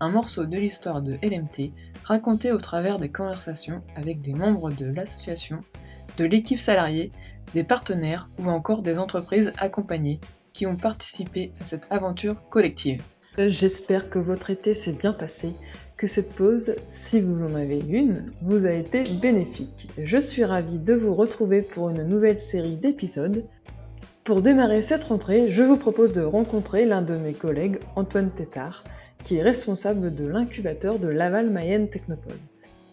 un morceau de l'histoire de LMT raconté au travers des conversations avec des membres de l'association, de l'équipe salariée, des partenaires ou encore des entreprises accompagnées qui ont participé à cette aventure collective. J'espère que votre été s'est bien passé, que cette pause, si vous en avez une, vous a été bénéfique. Je suis ravie de vous retrouver pour une nouvelle série d'épisodes pour démarrer cette rentrée, je vous propose de rencontrer l'un de mes collègues, Antoine Tétard, qui est responsable de l'incubateur de Laval Mayenne Technopole.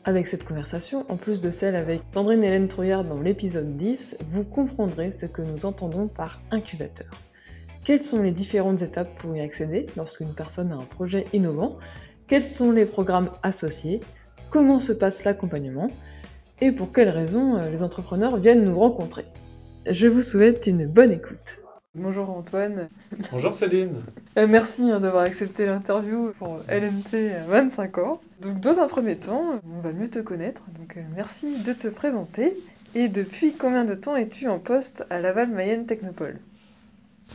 Avec cette conversation, en plus de celle avec Sandrine Hélène Trouillard dans l'épisode 10, vous comprendrez ce que nous entendons par incubateur. Quelles sont les différentes étapes pour y accéder lorsqu'une personne a un projet innovant? Quels sont les programmes associés? Comment se passe l'accompagnement? Et pour quelles raisons euh, les entrepreneurs viennent nous rencontrer? Je vous souhaite une bonne écoute. Bonjour Antoine. Bonjour Céline. Euh, merci hein, d'avoir accepté l'interview pour LMT 25 ans. Donc dans un premier temps, on va mieux te connaître. Donc euh, merci de te présenter. Et depuis combien de temps es-tu en poste à Laval Mayenne Technopole?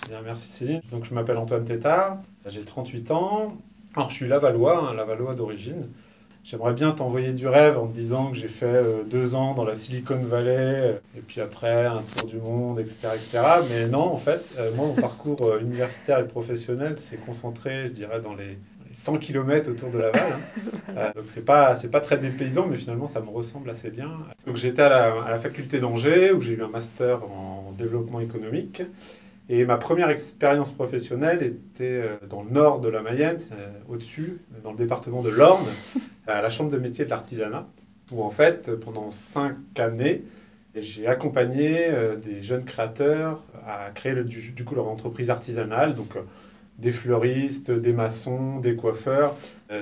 Bien, merci Céline. Donc je m'appelle Antoine Tétard, j'ai 38 ans. Alors je suis lavallois, un lavallois d'origine. J'aimerais bien t'envoyer du rêve en te disant que j'ai fait euh, deux ans dans la Silicon Valley, euh, et puis après un tour du monde, etc. etc. Mais non, en fait, euh, moi, mon parcours universitaire et professionnel s'est concentré, je dirais, dans les 100 km autour de Laval. Hein. donc c'est pas c'est pas très dépaysant, mais finalement ça me ressemble assez bien. Donc j'étais à la, à la faculté d'Angers où j'ai eu un master en développement économique. Et ma première expérience professionnelle était euh, dans le nord de la Mayenne, euh, au-dessus, dans le département de l'Orne, à la Chambre de métier de l'artisanat, où en fait, pendant cinq années, j'ai accompagné euh, des jeunes créateurs à créer du, coup leur entreprise artisanale, donc des fleuristes, des maçons, des coiffeurs,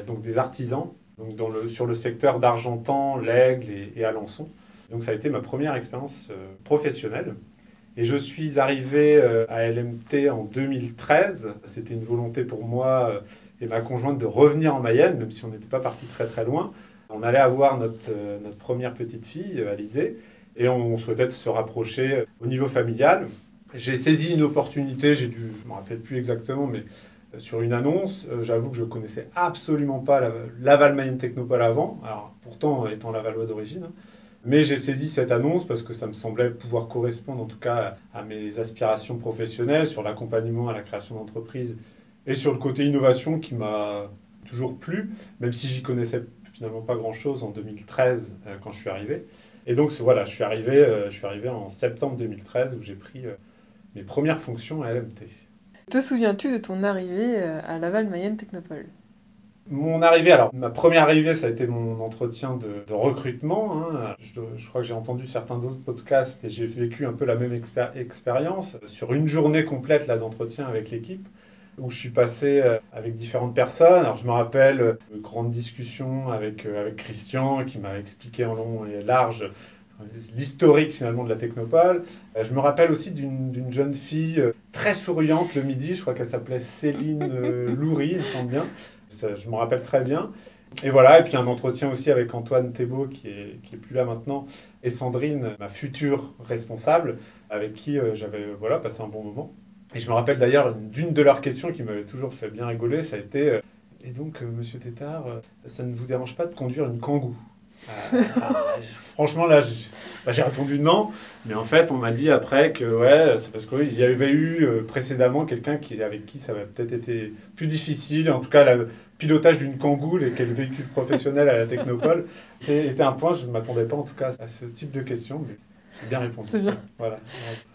donc des artisans, donc dans le, sur le secteur d'Argentan, l'Aigle et, et Alençon. Donc ça a été ma première expérience professionnelle. Et je suis arrivé euh, à LMT en 2013. C'était une volonté pour moi euh, et ma conjointe de revenir en Mayenne, même si on n'était pas parti très très loin. On allait avoir notre, euh, notre première petite fille, Alizée, et on souhaitait se rapprocher au niveau familial. J'ai saisi une opportunité, j'ai dû, je ne me rappelle plus exactement, mais sur une annonce. J'avoue que je connaissais absolument pas Laval Mayenne Technopole avant, alors pourtant étant lavallois d'origine. Mais j'ai saisi cette annonce parce que ça me semblait pouvoir correspondre en tout cas à mes aspirations professionnelles sur l'accompagnement à la création d'entreprises et sur le côté innovation qui m'a toujours plu, même si j'y connaissais finalement pas grand-chose en 2013 euh, quand je suis arrivé. Et donc voilà, je suis arrivé, euh, je suis arrivé en septembre 2013 où j'ai pris euh, mes premières fonctions à LMT. Te souviens-tu de ton arrivée à Laval Mayenne Technopole? Mon arrivée, alors ma première arrivée, ça a été mon entretien de, recrutement. Hein. Je, crois que j'ai entendu certains autres podcasts et j'ai vécu un peu la même expérience sur une journée complète là d'entretien avec l'équipe où je suis passé euh, avec différentes personnes. Alors je me rappelle euh, une grande discussion avec, euh, avec Christian qui m'a expliqué en long et large l'historique finalement de la technopole. Je me rappelle aussi d'une jeune fille très souriante le midi, je crois qu'elle s'appelait Céline Loury, il me semble bien je me rappelle très bien. Et voilà, et puis un entretien aussi avec Antoine Thébault, qui est, plus là maintenant, et Sandrine, ma future responsable, avec qui euh, j'avais voilà, passé un bon moment. Et je me rappelle d'ailleurs d'une de leurs questions qui m'avait toujours fait bien rigoler, ça a été euh, Et donc, euh, monsieur Tétard, ça ne vous dérange pas de conduire une kangou Franchement, là, bah, j'ai répondu non, mais en fait, on m'a dit après que ouais, c'est parce qu'il y avait eu précédemment quelqu'un qui, avec qui ça avait peut-être été plus difficile, en tout cas, la, pilotage d'une Kangoo et quel véhicule professionnel à la Technopole. Était un point, je ne m'attendais pas en tout cas à ce type de questions, mais bien répondu. C'est bien. Voilà.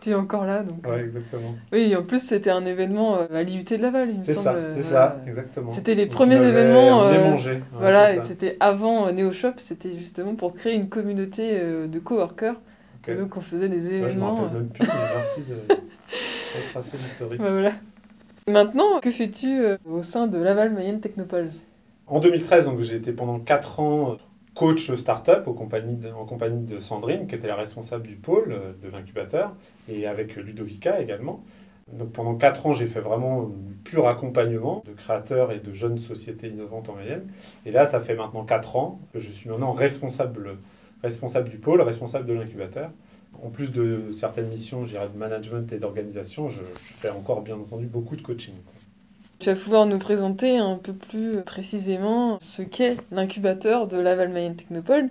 Tu es encore là, donc. Ouais, exactement. Oui, en plus, c'était un événement euh, à l'IUT de Laval, il me semble. C'est ça, c'est ça, exactement. C'était les premiers événements. Euh, voilà, et c'était avant euh, NeoShop, c'était justement pour créer une communauté euh, de coworkers. Okay. donc, on faisait des événements. je me même plus, mais merci de retracer l'historique. Bah, voilà. Maintenant, que fais-tu euh, au sein de Laval Mayenne Technopole? En 2013, donc j'ai été pendant 4 ans euh, coach startup en compagnie de Sandrine, qui était la responsable du pôle euh, de l'incubateur, et avec Ludovica également. Donc pendant 4 ans, j'ai fait vraiment un pur accompagnement de créateurs et de jeunes sociétés innovantes en Mayenne. Et là, ça fait maintenant 4 ans que je suis maintenant responsable, responsable du pôle, responsable de l'incubateur. En plus de certaines missions, je de management et d'organisation, je, fais encore bien entendu beaucoup de coaching. Tu vas pouvoir nous présenter un peu plus précisément ce qu'est l'incubateur de Laval Mayenne Technopole.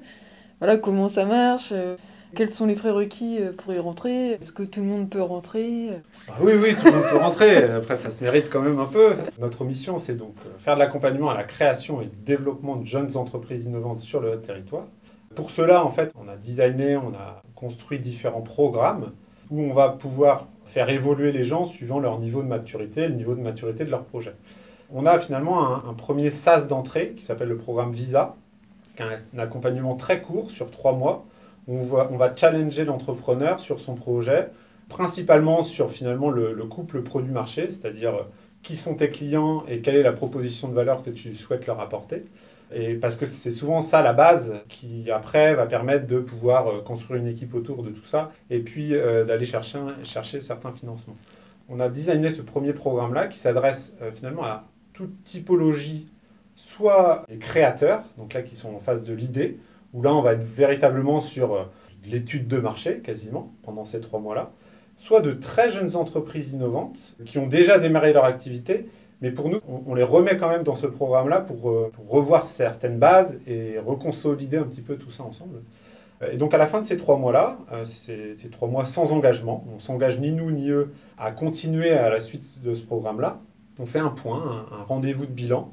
Voilà comment ça marche, euh, quels sont les prérequis euh, pour y rentrer Est-ce que tout le monde peut rentrer ah Oui, oui, tout le monde peut rentrer. Après, ça se mérite quand même un peu. Notre mission, c'est donc euh, faire de l'accompagnement à la création et le développement de jeunes entreprises innovantes sur le territoire. Pour cela, en fait, on a designé, on a construit différents programmes où on va pouvoir faire évoluer les gens suivant leur niveau de maturité, le niveau de maturité de leur projet. On a finalement un, premier SAS d'entrée qui s'appelle le programme Visa, qui est un accompagnement très court sur trois mois on va, challenger l'entrepreneur sur son projet, principalement sur finalement le, couple produit-marché, c'est-à-dire euh, qui sont tes clients et quelle est la proposition de valeur que tu souhaites leur apporter. Et parce que c'est souvent ça la base qui après va permettre de pouvoir euh, construire une équipe autour de tout ça et puis euh, d'aller chercher, chercher certains financements. On a designé ce premier programme-là qui s'adresse finalement à toute typologie, soit les créateurs, donc là qui sont en phase de l'idée, où là on va être véritablement sur euh, l'étude de marché quasiment pendant ces trois mois-là, soit de très jeunes entreprises innovantes qui ont déjà démarré leur activité, mais pour nous, on, les remet quand même dans ce programme-là pour, euh, revoir certaines bases et reconsolider un petit peu tout ça ensemble. Et donc à la fin de ces trois mois-là, euh, ces, trois mois sans engagement, on s'engage ni nous ni eux à continuer à la suite de ce programme-là. On fait un point, un, rendez-vous de bilan,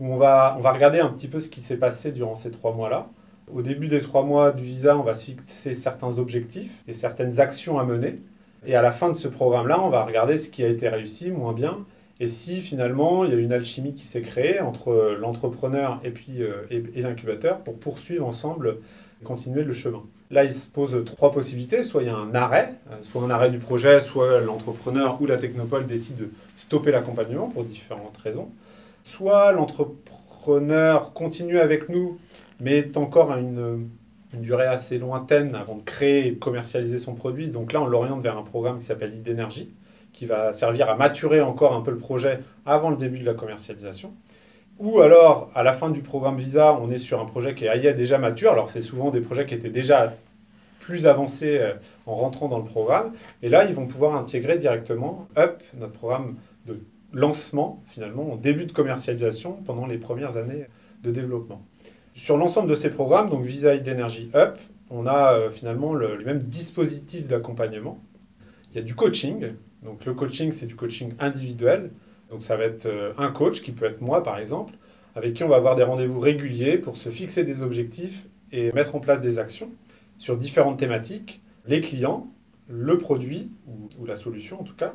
où on va, on va regarder un petit peu ce qui s'est passé durant ces trois mois-là, au début des trois mois du visa, on va fixer certains objectifs et certaines actions à mener. Et à la fin de ce programme-là, on va regarder ce qui a été réussi, moins bien, et si finalement il y a une alchimie qui s'est créée entre l'entrepreneur et puis euh, l'incubateur pour poursuivre ensemble continuer le chemin. Là, il se pose trois possibilités. Soit il y a un arrêt, euh, soit un arrêt du projet, soit l'entrepreneur ou la technopole décide de stopper l'accompagnement pour différentes raisons. Soit l'entrepreneur continue avec nous mais est encore à une, durée assez lointaine avant de créer et commercialiser son produit. Donc là, on l'oriente vers un programme qui s'appelle Idénergie, qui va servir à maturer encore un peu le projet avant le début de la commercialisation. Ou alors, à la fin du programme Visa, on est sur un projet qui est déjà mature. Alors, c'est souvent des projets qui étaient déjà plus avancés euh, en rentrant dans le programme. Et là, ils vont pouvoir intégrer directement UP, notre programme de lancement, finalement, en début de commercialisation pendant les premières années de développement. Sur l'ensemble de ces programmes, donc Visa d'Energy Up, on a euh, finalement le, même dispositif d'accompagnement. Il y a du coaching. Donc le coaching, c'est du coaching individuel. Donc ça va être euh, un coach, qui peut être moi par exemple, avec qui on va avoir des rendez-vous réguliers pour se fixer des objectifs et mettre en place des actions sur différentes thématiques. Les clients, le produit, ou la solution en tout cas,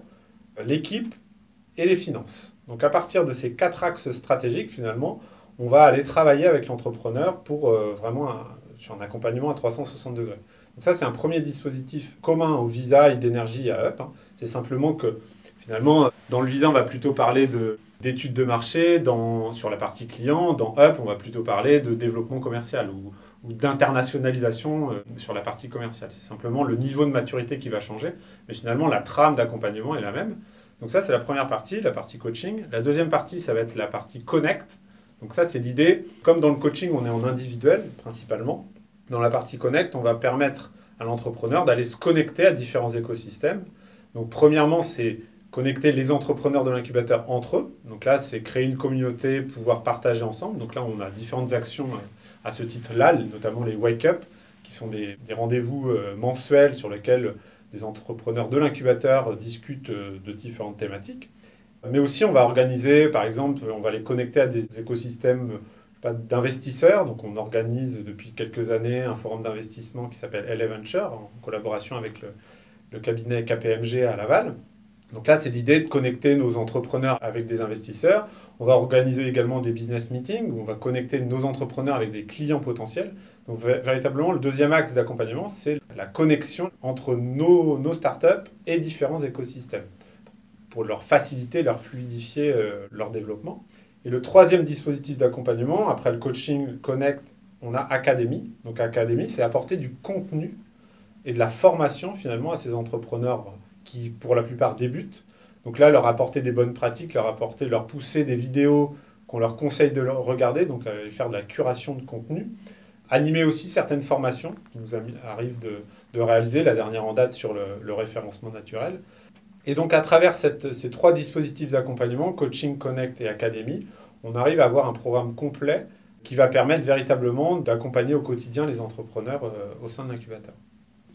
l'équipe et les finances. Donc à partir de ces quatre axes stratégiques, finalement, on va aller travailler avec l'entrepreneur pour euh, vraiment sur un accompagnement à 360 degrés. Donc ça, c'est un premier dispositif commun au visa et d'énergie à Up. Hein. C'est simplement que finalement, dans le visa, on va plutôt parler d'études de marché, sur la partie client. Dans Up, on va plutôt parler de développement commercial ou, ou d'internationalisation euh, sur la partie commerciale. C'est simplement le niveau de maturité qui va changer, mais finalement, la trame d'accompagnement est la même. Donc ça, c'est la première partie, la partie coaching. La deuxième partie, ça va être la partie connect. Donc ça, c'est l'idée. Comme dans le coaching, on est en individuel principalement. Dans la partie connect, on va permettre à l'entrepreneur d'aller se connecter à différents écosystèmes. Donc premièrement, c'est connecter les entrepreneurs de l'incubateur entre eux. Donc là, c'est créer une communauté, pouvoir partager ensemble. Donc là, on a différentes actions euh, à ce titre-là, notamment les Wake Up, qui sont des, rendez-vous euh, mensuels sur lesquels des entrepreneurs de l'incubateur discutent euh, de différentes thématiques. Mais aussi, on va organiser, par exemple, on va les connecter à des écosystèmes d'investisseurs. Donc, on organise depuis quelques années un forum d'investissement qui s'appelle LA Venture, en collaboration avec le, cabinet KPMG à Laval. Donc là, c'est l'idée de connecter nos entrepreneurs avec des investisseurs. On va organiser également des business meetings où on va connecter nos entrepreneurs avec des clients potentiels. Donc véritablement, le deuxième axe d'accompagnement, c'est la connexion entre nos, nos startups et différents écosystèmes pour leur faciliter, leur fluidifier euh, leur développement. Et le troisième dispositif d'accompagnement, après le coaching Connect, on a Académie. Donc Académie, c'est apporter du contenu et de la formation finalement à ces entrepreneurs qui, pour la plupart, débutent. Donc là, leur apporter des bonnes pratiques, leur apporter, leur pousser des vidéos qu'on leur conseille de regarder, donc faire de la curation de contenu. Animer aussi certaines formations qui nous arrivent de, réaliser, la dernière en date sur le, référencement naturel. Et donc à travers ces trois dispositifs d'accompagnement, coaching, connect et académie, on arrive à avoir un programme complet qui va permettre véritablement d'accompagner au quotidien les entrepreneurs euh, au sein de l'incubateur.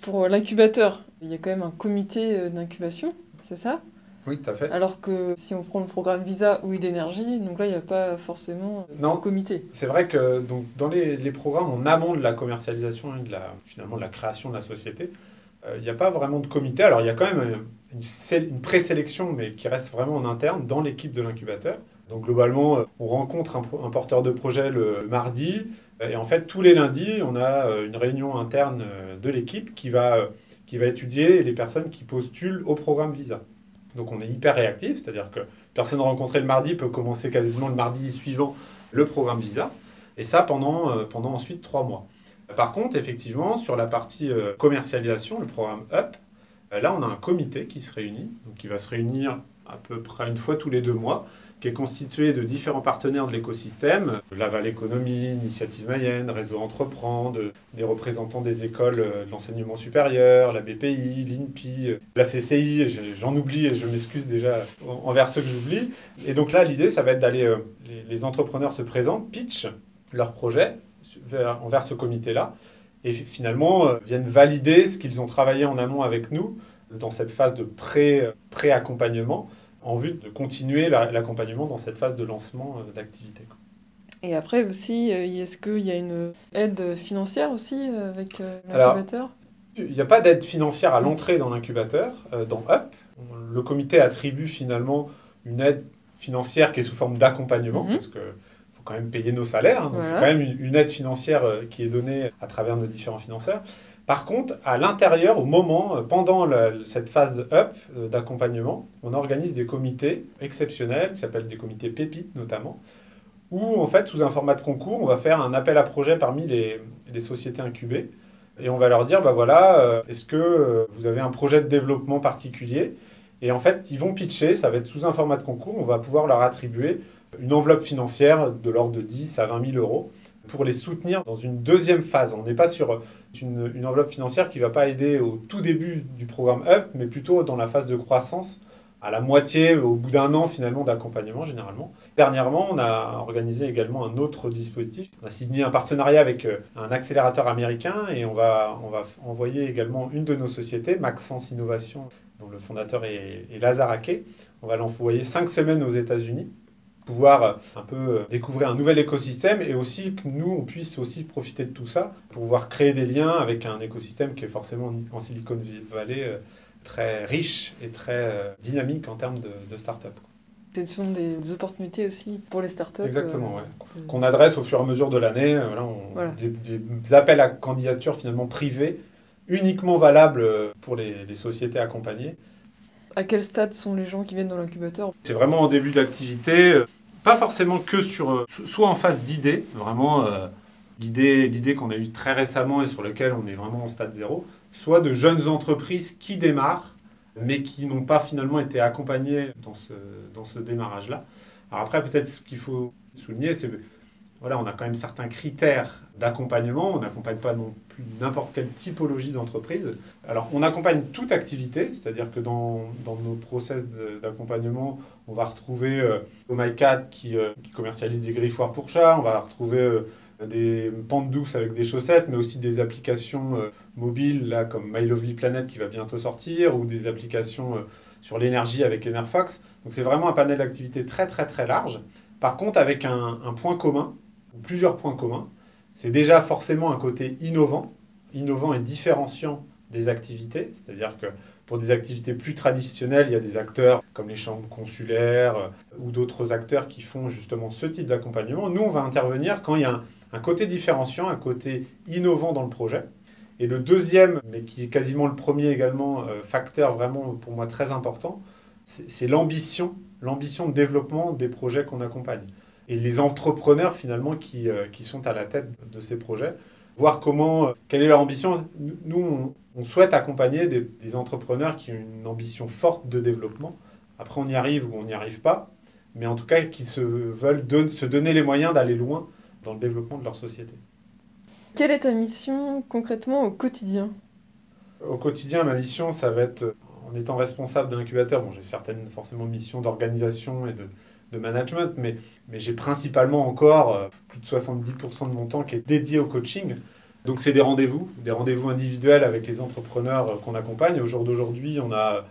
Pour l'incubateur, il y a quand même un comité euh, d'incubation, c'est ça? Oui, tout à fait. Alors que si on prend le programme Visa ou d'énergie, donc là, il n'y a pas forcément euh, non, de comité. C'est vrai que donc, dans les, programmes en amont de la commercialisation et de la, finalement de la création de la société, il n'y a pas vraiment de comité. Alors il y a quand même une, une présélection, mais qui reste vraiment en interne dans l'équipe de l'incubateur. Donc globalement, on rencontre un, porteur de projet le mardi, et en fait tous les lundis, on a euh, une réunion interne euh, de l'équipe qui va, euh, étudier les personnes qui postulent au programme Visa. Donc on est hyper réactif, c'est-à-dire que personne rencontrée le mardi peut commencer quasiment le mardi suivant le programme Visa, et ça pendant ensuite trois mois. Par contre, effectivement, sur la partie commercialisation, le programme UP, là on a un comité qui se réunit, donc qui va se réunir à peu près une fois tous les deux mois, qui est constitué de différents partenaires de l'écosystème, Laval Économie, Initiative Mayenne, Réseau Entreprend, des représentants des écoles euh, de l'enseignement supérieur, la BPI, l'INPI, euh, la CCI, j'en oublie et je m'excuse déjà envers ceux que j'oublie. Et donc là, l'idée, ça va être d'aller, euh, les, entrepreneurs se présentent, pitch leur projet envers ce comité-là, et finalement viennent valider ce qu'ils ont travaillé en amont avec nous dans cette phase de pré-accompagnement en vue de continuer l'accompagnement dans cette phase de lancement euh, d'activité. Et après aussi, euh, est-ce qu'il y a une aide financière aussi euh, avec l'incubateur? Il n'y a pas d'aide financière à l'entrée dans l'incubateur, dans UP. Le comité attribue finalement une aide financière qui est sous forme d'accompagnement, mhm. parce faut quand même payer nos salaires, hein, donc c'est quand même une, aide financière qui est donnée à travers nos différents financeurs. Par contre, à l'intérieur, au moment, euh, pendant cette phase up euh, d'accompagnement, on organise des comités exceptionnels, qui s'appellent des comités pépites notamment, où en fait, sous un format de concours, on va faire un appel à projet parmi les, sociétés incubées. Et on va leur dire, bah voilà, euh, est-ce que vous avez un projet de développement particulier? Et en fait, ils vont pitcher, ça va être sous un format de concours, on va pouvoir leur attribuer une enveloppe financière de l'ordre de 10 à 20 000 euros pour les soutenir dans une deuxième phase. On n'est pas sur une, enveloppe financière qui ne va pas aider au tout début du programme UP, mais plutôt dans la phase de croissance, à la moitié, au bout d'un an finalement d'accompagnement généralement. Dernièrement, on a organisé également un autre dispositif. On a signé un partenariat avec euh, un accélérateur américain et on va, envoyer également une de nos sociétés, Maxence Innovation, dont le fondateur est, est. On va l'envoyer cinq semaines aux États-Unis pouvoir euh, un peu euh, découvrir un nouvel écosystème et aussi que nous, on puisse aussi profiter de tout ça pour pouvoir créer des liens avec un écosystème qui est forcément en Silicon Valley euh, très riche et très dynamique en termes de, start-up. Ce sont des opportunités aussi pour les startups. Exactement, oui. Qu'on adresse au fur et à mesure de l'année. Voilà, Des, appels à candidature finalement privés, uniquement valables pour les, les sociétés accompagnées. À quel stade sont les gens qui viennent dans l'incubateur? C'est vraiment en début d'activité pas forcément que sur, euh, soit en phase d'idée, vraiment euh, l'idée, qu'on a eue très récemment et sur laquelle on est vraiment en stade zéro, soit de jeunes entreprises qui démarrent, mais qui n'ont pas finalement été accompagnées dans ce, dans ce démarrage-là. Alors après, peut-être ce qu'il faut souligner, c'est voilà, on a quand même certains critères d'accompagnement. On n'accompagne pas non plus n'importe quelle typologie d'entreprise. Alors, on accompagne toute activité, c'est-à-dire que dans, nos process d'accompagnement, on va retrouver euh, euh, qui, commercialise des griffoirs pour chats, on va retrouver euh, des pentes douces avec des chaussettes, mais aussi des applications euh, mobiles, là, comme My Lovely Planet qui va bientôt sortir, ou des applications sur l'énergie avec Enerfox. Donc, c'est vraiment un panel d'activités très, très, très large. Par contre, avec un, point commun, plusieurs points communs, c'est déjà forcément un côté innovant, innovant et différenciant des activités, c'est-à-dire que pour des activités plus traditionnelles, il y a des acteurs comme les chambres consulaires euh, ou d'autres acteurs qui font justement ce type d'accompagnement. Nous, on va intervenir quand il y a un, côté différenciant, un côté innovant dans le projet. Et le deuxième, mais qui est quasiment le premier également, euh, facteur vraiment pour moi très important, c'est l'ambition, l'ambition de développement des projets qu'on accompagne. Et les entrepreneurs finalement qui, qui sont à la tête de ces projets voir comment, quelle est leur ambition. Nous, on, souhaite accompagner des, entrepreneurs qui ont une ambition forte de développement. Après, on y arrive ou on n'y arrive pas, mais en tout cas, qui se veulent se donner les moyens d'aller loin dans le développement de leur société. Quelle est ta mission concrètement au quotidien? Au quotidien, ma mission, ça va être, en étant responsable de l'incubateur, bon, j'ai certaines forcément missions d'organisation et de, de management, mais, j'ai principalement encore euh, plus de 70% de mon temps qui est dédié au coaching. Donc c'est des rendez-vous, des rendez-vous individuels avec les entrepreneurs euh, qu'on accompagne. Au jour d'aujourd'hui, on a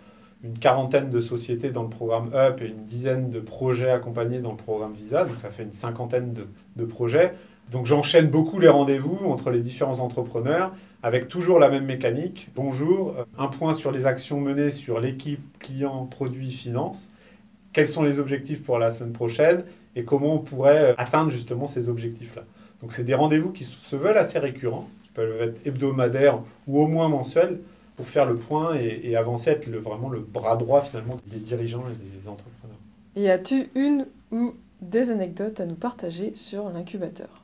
une quarantaine de sociétés dans le programme UP et une dizaine de projets accompagnés dans le programme Visa, donc ça fait une cinquantaine de, de projets. Donc j'enchaîne beaucoup les rendez-vous entre les différents entrepreneurs avec toujours la même mécanique. Bonjour, euh, un point sur les actions menées sur l'équipe client, produit, finance quels sont les objectifs pour la semaine prochaine et comment on pourrait euh, atteindre justement ces objectifs-là. Donc c'est des rendez-vous qui se veulent assez récurrents, qui peuvent être hebdomadaires ou au moins mensuels pour faire le point et, avancer, être vraiment le bras droit finalement des dirigeants et des entrepreneurs. Et as-tu une ou des anecdotes à nous partager sur l'incubateur?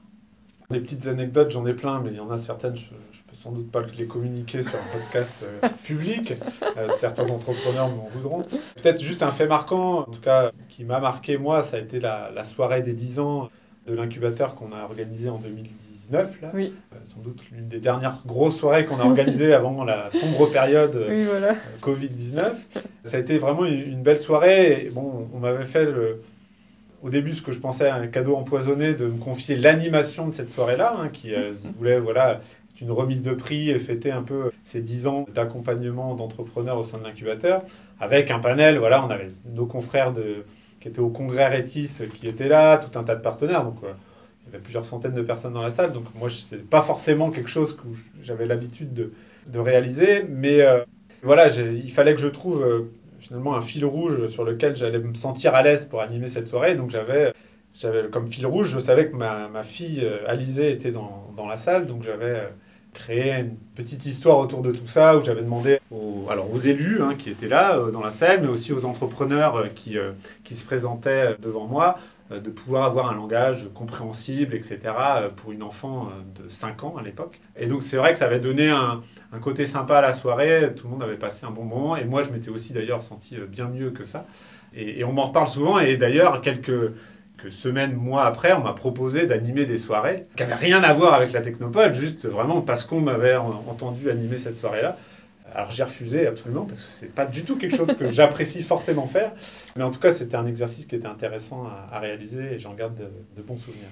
Des petites anecdotes, j'en ai plein, mais il y en a certaines, je, sans doute pas les communiquer sur un podcast euh, public. Euh, certains entrepreneurs m'en voudront. Peut-être juste un fait marquant, en tout cas qui m'a marqué moi, ça a été la, soirée des 10 ans de l'incubateur qu'on a organisé en 2019. Là. Oui. Euh, sans doute l'une des dernières grosses soirées qu'on a organisées avant la sombre période Covid-19. Ça a été vraiment une, belle soirée. bon, on m'avait fait le, au début ce que je pensais un cadeau empoisonné de me confier l'animation de cette soirée-là, hein, qui voulait voilà une remise de prix et fêter un peu ces 10 ans d'accompagnement d'entrepreneurs au sein de l'incubateur, avec un panel, voilà, on avait nos confrères de, qui étaient au congrès Rétis qui étaient là, tout un tas de partenaires, donc euh, il y avait plusieurs centaines de personnes dans la salle, donc moi, ce n'est pas forcément quelque chose que j'avais l'habitude de, de, réaliser, mais euh, voilà, il fallait que je trouve euh, finalement un fil rouge sur lequel j'allais me sentir à l'aise pour animer cette soirée, donc j'avais j'avais comme fil rouge, je savais que ma, ma fille Alizée était dans, dans, la salle, donc j'avais créé une petite histoire autour de tout ça, où j'avais demandé aux, alors aux élus hein, qui étaient là euh, dans la salle, mais aussi aux entrepreneurs euh, qui, euh, qui se présentaient devant moi, de pouvoir avoir un langage compréhensible, etc., pour une enfant de 5 ans à l'époque. Et donc c'est vrai que ça avait donné un, un, côté sympa à la soirée, tout le monde avait passé un bon moment, et moi je m'étais aussi d'ailleurs senti bien mieux que ça. Et, et on m'en reparle souvent, et d'ailleurs quelques semaines, mois après, on m'a proposé d'animer des soirées qui n'avaient rien à voir avec la Technopole, juste vraiment parce qu'on m'avait entendu animer cette soirée-là. Alors j'ai refusé absolument parce que c'est pas du tout quelque chose que j'apprécie forcément faire, mais en tout cas c'était un exercice qui était intéressant à, réaliser et j'en garde de, bons souvenirs.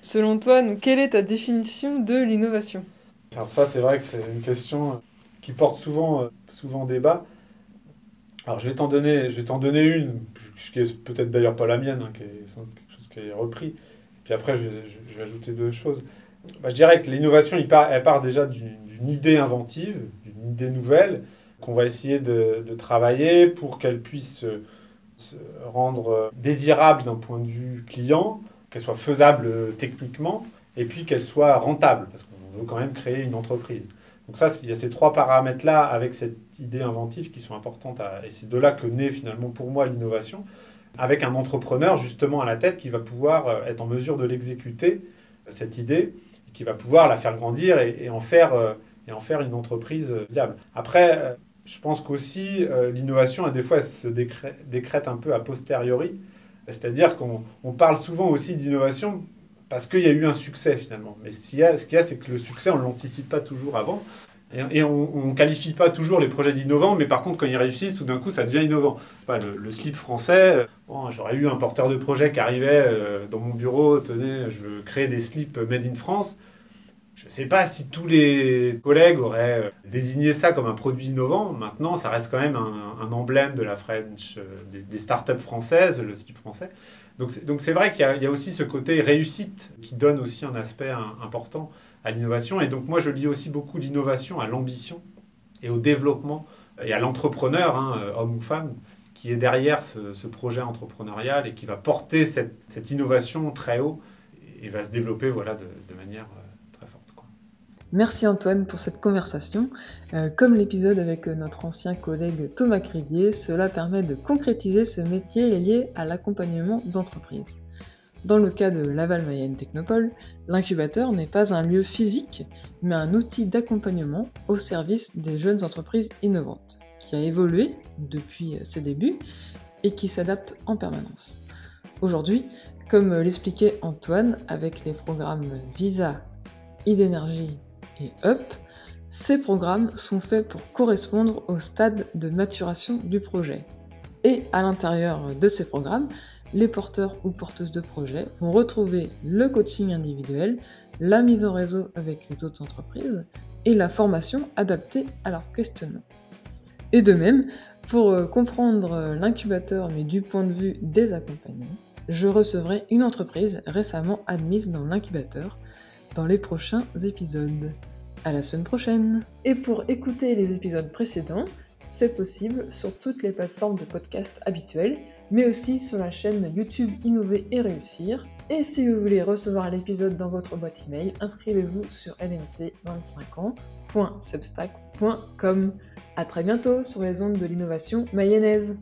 Selon toi, quelle est ta définition de l'innovation? Alors ça c'est vrai que c'est une question qui porte souvent, souvent débat. Alors je vais t'en donner, je vais t'en donner une, qui est peut-être d'ailleurs pas la mienne, hein, qui est quelque chose qui est repris. Puis après, je vais, ajouter deux choses. Bah, je dirais que l'innovation, elle part déjà d'une idée inventive, d'une idée nouvelle, qu'on va essayer de, travailler pour qu'elle puisse se rendre désirable d'un point de vue client, qu'elle soit faisable techniquement, et puis qu'elle soit rentable, parce qu'on veut quand même créer une entreprise. Donc ça, il y a ces trois paramètres-là avec cette idée inventive qui sont importantes. et c'est de là que naît finalement pour moi l'innovation, avec un entrepreneur justement à la tête qui va pouvoir euh, être en mesure de l'exécuter, euh, cette idée, qui va pouvoir la faire grandir et, en, faire, euh, et en faire une entreprise viable. Après, je pense qu'aussi l'innovation, des fois, elle se décrète, un peu a posteriori. C'est-à-dire qu'on parle souvent aussi d'innovation parce qu'il y a eu un succès finalement. Mais ce qu'il y a, c'est que le succès, on ne l'anticipe pas toujours avant. Et, on ne qualifie pas toujours les projets d'innovants, mais par contre, quand ils réussissent, tout d'un coup, ça devient innovant. le, slip français, euh, j'aurais eu un porteur de projet qui arrivait euh, dans mon bureau, tenez, je veux créer des slips made in France. Je ne sais pas si tous les collègues auraient euh, désigné ça comme un produit innovant. Maintenant, ça reste quand même un, emblème French, des, des startups françaises, le slip français. Donc c'est vrai qu'il y, a aussi ce côté réussite qui donne aussi un aspect important à l'innovation. Et donc moi je lis aussi beaucoup l'innovation à l'ambition et au développement et à l'entrepreneur, hein, homme ou femme, qui est derrière ce, projet entrepreneurial et qui va porter cette, innovation très haut et, va se développer de manière euh, Merci Antoine pour cette conversation. Euh, comme l'épisode avec notre ancien collègue Thomas Crivier, cela permet de concrétiser ce métier lié à l'accompagnement d'entreprise. Dans le cas de Laval Mayenne Technopole, l'incubateur n'est pas un lieu physique, mais un outil d'accompagnement au service des jeunes entreprises innovantes, qui a évolué depuis ses débuts et qui s'adapte en permanence. Aujourd'hui, comme l'expliquait Antoine avec les programmes Visa, Idénergie et UP, ces programmes sont faits pour correspondre au stade de maturation du projet. Et à l'intérieur de ces programmes, les porteurs ou porteuses de projets vont retrouver le coaching individuel, la mise en réseau avec les autres entreprises et la formation adaptée à leur questionnement. Et de même, pour euh, comprendre l'incubateur mais du point de vue des accompagnants, je recevrai une entreprise récemment admise dans l'incubateur dans les prochains épisodes. À la semaine prochaine Et pour écouter les épisodes précédents, c'est possible sur toutes les plateformes de podcast habituelles, mais aussi sur la chaîne YouTube Innover et Réussir. Et si vous voulez recevoir l'épisode dans votre boîte email, inscrivez-vous sur lmt25ans.substack.com. A très bientôt sur les ondes de l'innovation mayonnaise